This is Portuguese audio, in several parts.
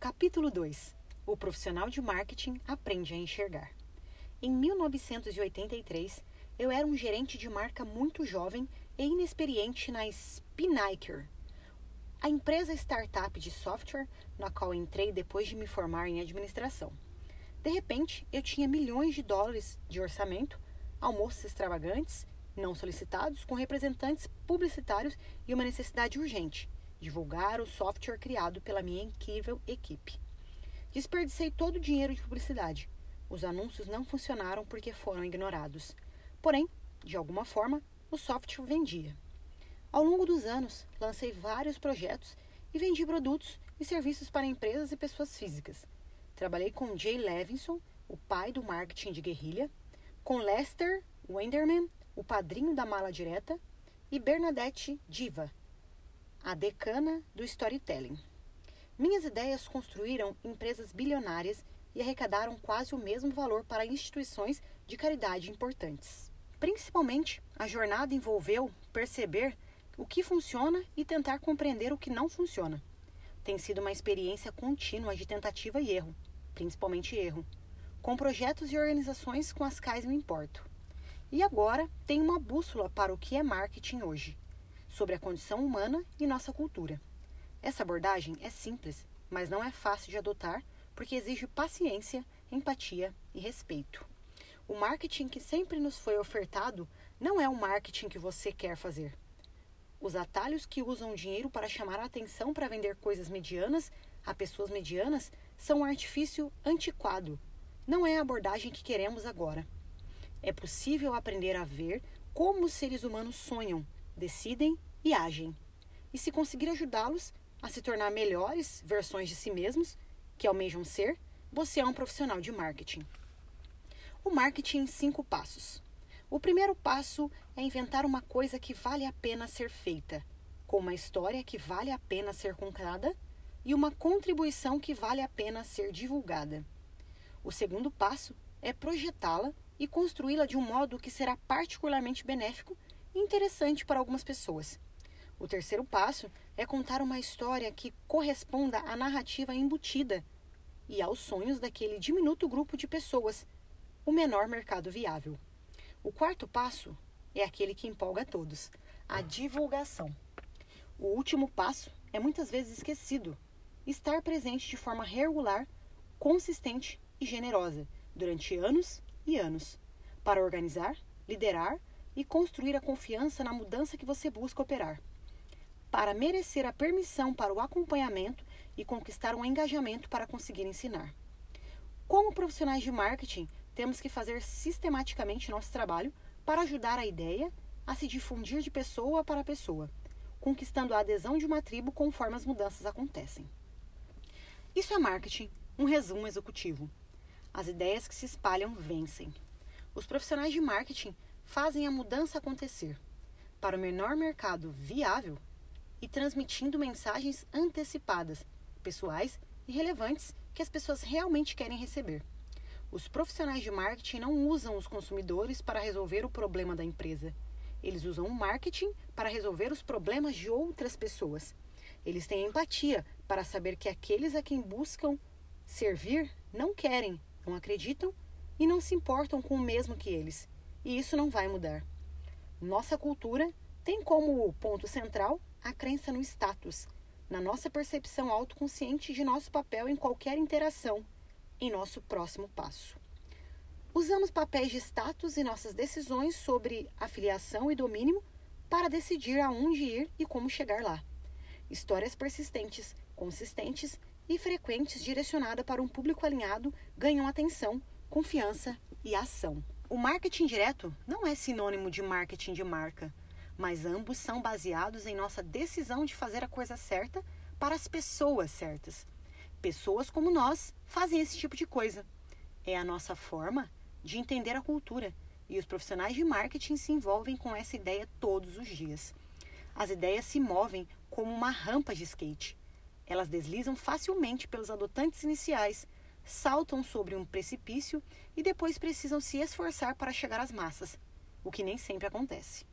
Capítulo 2 O profissional de marketing aprende a enxergar. Em 1983, eu era um gerente de marca muito jovem e inexperiente na Spinnaker, a empresa startup de software na qual entrei depois de me formar em administração. De repente, eu tinha milhões de dólares de orçamento, almoços extravagantes, não solicitados, com representantes publicitários e uma necessidade urgente: divulgar o software criado pela minha incrível equipe. Desperdicei todo o dinheiro de publicidade. Os anúncios não funcionaram porque foram ignorados. Porém, de alguma forma, o software vendia. Ao longo dos anos, lancei vários projetos e vendi produtos e serviços para empresas e pessoas físicas. Trabalhei com Jay Levinson, o pai do marketing de guerrilha, com Lester Wenderman, o padrinho da mala direta, e Bernadette Diva, a decana do storytelling. Minhas ideias construíram empresas bilionárias e arrecadaram quase o mesmo valor para instituições de caridade importantes. Principalmente, a jornada envolveu perceber o que funciona e tentar compreender o que não funciona. Tem sido uma experiência contínua de tentativa e erro, principalmente erro, com projetos e organizações com as quais me importo. E agora tenho uma bússola para o que é marketing hoje, sobre a condição humana e nossa cultura. Essa abordagem é simples, mas não é fácil de adotar porque exige paciência, empatia e respeito. O marketing que sempre nos foi ofertado não é o marketing que você quer fazer. Os atalhos que usam dinheiro para chamar a atenção para vender coisas medianas a pessoas medianas são um artifício antiquado. Não é a abordagem que queremos agora. É possível aprender a ver como os seres humanos sonham, decidem e agem. E se conseguir ajudá-los a se tornar melhores versões de si mesmos, que almejam ser, você é um profissional de marketing. O marketing em cinco passos. O primeiro passo é inventar uma coisa que vale a pena ser feita, com uma história que vale a pena ser contada e uma contribuição que vale a pena ser divulgada. O segundo passo é projetá-la e construí-la de um modo que será particularmente benéfico interessante para algumas pessoas. O terceiro passo é contar uma história que corresponda à narrativa embutida e aos sonhos daquele diminuto grupo de pessoas, o menor mercado viável. O quarto passo é aquele que empolga todos: a divulgação. O último passo é muitas vezes esquecido: estar presente de forma regular, consistente e generosa durante anos e anos, para organizar, liderar e construir a confiança na mudança que você busca operar. Para merecer a permissão para o acompanhamento e conquistar um engajamento para conseguir ensinar. Como profissionais de marketing, temos que fazer sistematicamente nosso trabalho para ajudar a ideia a se difundir de pessoa para pessoa, conquistando a adesão de uma tribo conforme as mudanças acontecem. Isso é marketing, um resumo executivo. As ideias que se espalham vencem. Os profissionais de marketing fazem a mudança acontecer para o menor mercado viável e transmitindo mensagens antecipadas, pessoais e relevantes que as pessoas realmente querem receber. Os profissionais de marketing não usam os consumidores para resolver o problema da empresa. Eles usam o marketing para resolver os problemas de outras pessoas. Eles têm empatia para saber que aqueles a quem buscam servir não querem, não acreditam e não se importam com o mesmo que eles. E isso não vai mudar. Nossa cultura tem como ponto central a crença no status, na nossa percepção autoconsciente de nosso papel em qualquer interação em nosso próximo passo. Usamos papéis de status e nossas decisões sobre afiliação e domínio para decidir aonde ir e como chegar lá. Histórias persistentes, consistentes e frequentes direcionadas para um público alinhado ganham atenção, confiança e ação. O marketing direto não é sinônimo de marketing de marca, mas ambos são baseados em nossa decisão de fazer a coisa certa para as pessoas certas Pessoas como nós fazem esse tipo de coisa. É a nossa forma de entender a cultura e os profissionais de marketing se envolvem com essa ideia todos os dias. As ideias se movem como uma rampa de skate. Elas deslizam facilmente pelos adotantes iniciais, saltam sobre um precipício e depois precisam se esforçar para chegar às massas, o que nem sempre acontece.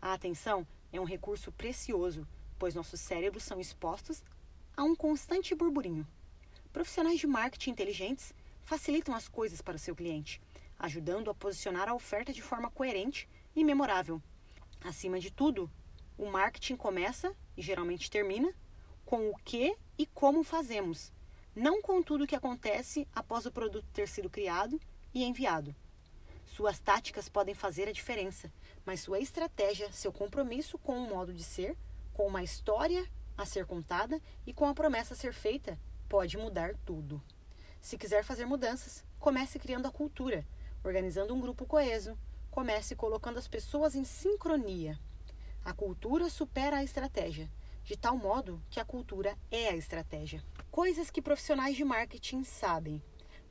A atenção é um recurso precioso, pois nossos cérebros são expostos a um constante burburinho. Profissionais de marketing inteligentes facilitam as coisas para o seu cliente, ajudando a posicionar a oferta de forma coerente e memorável. Acima de tudo, o marketing começa e geralmente termina com o que e como fazemos, não com tudo o que acontece após o produto ter sido criado e enviado. Suas táticas podem fazer a diferença, mas sua estratégia, seu compromisso com um modo de ser, com uma história a ser contada e com a promessa a ser feita, pode mudar tudo. Se quiser fazer mudanças, comece criando a cultura, organizando um grupo coeso, comece colocando as pessoas em sincronia. A cultura supera a estratégia, de tal modo que a cultura é a estratégia. Coisas que profissionais de marketing sabem.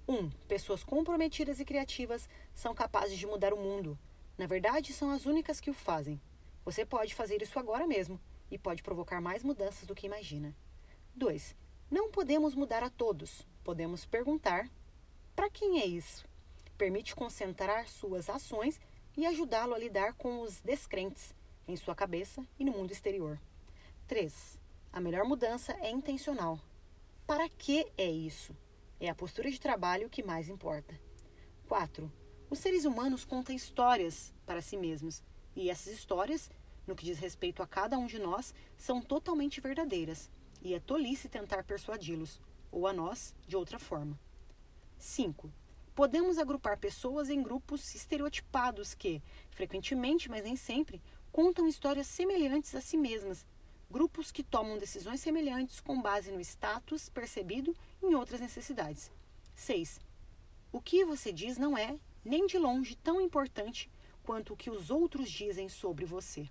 1. Um, pessoas comprometidas e criativas são capazes de mudar o mundo. Na verdade, são as únicas que o fazem. Você pode fazer isso agora mesmo e pode provocar mais mudanças do que imagina. 2. Não podemos mudar a todos. Podemos perguntar: para quem é isso? Permite concentrar suas ações e ajudá-lo a lidar com os descrentes em sua cabeça e no mundo exterior. 3. A melhor mudança é intencional. Para que é isso? É a postura de trabalho que mais importa. 4. Os seres humanos contam histórias para si mesmos, e essas histórias, no que diz respeito a cada um de nós, são totalmente verdadeiras, e é tolice tentar persuadi-los, ou a nós, de outra forma. 5. Podemos agrupar pessoas em grupos estereotipados que, frequentemente, mas nem sempre, contam histórias semelhantes a si mesmas. Grupos que tomam decisões semelhantes com base no status percebido em outras necessidades. 6. O que você diz não é, nem de longe, tão importante quanto o que os outros dizem sobre você.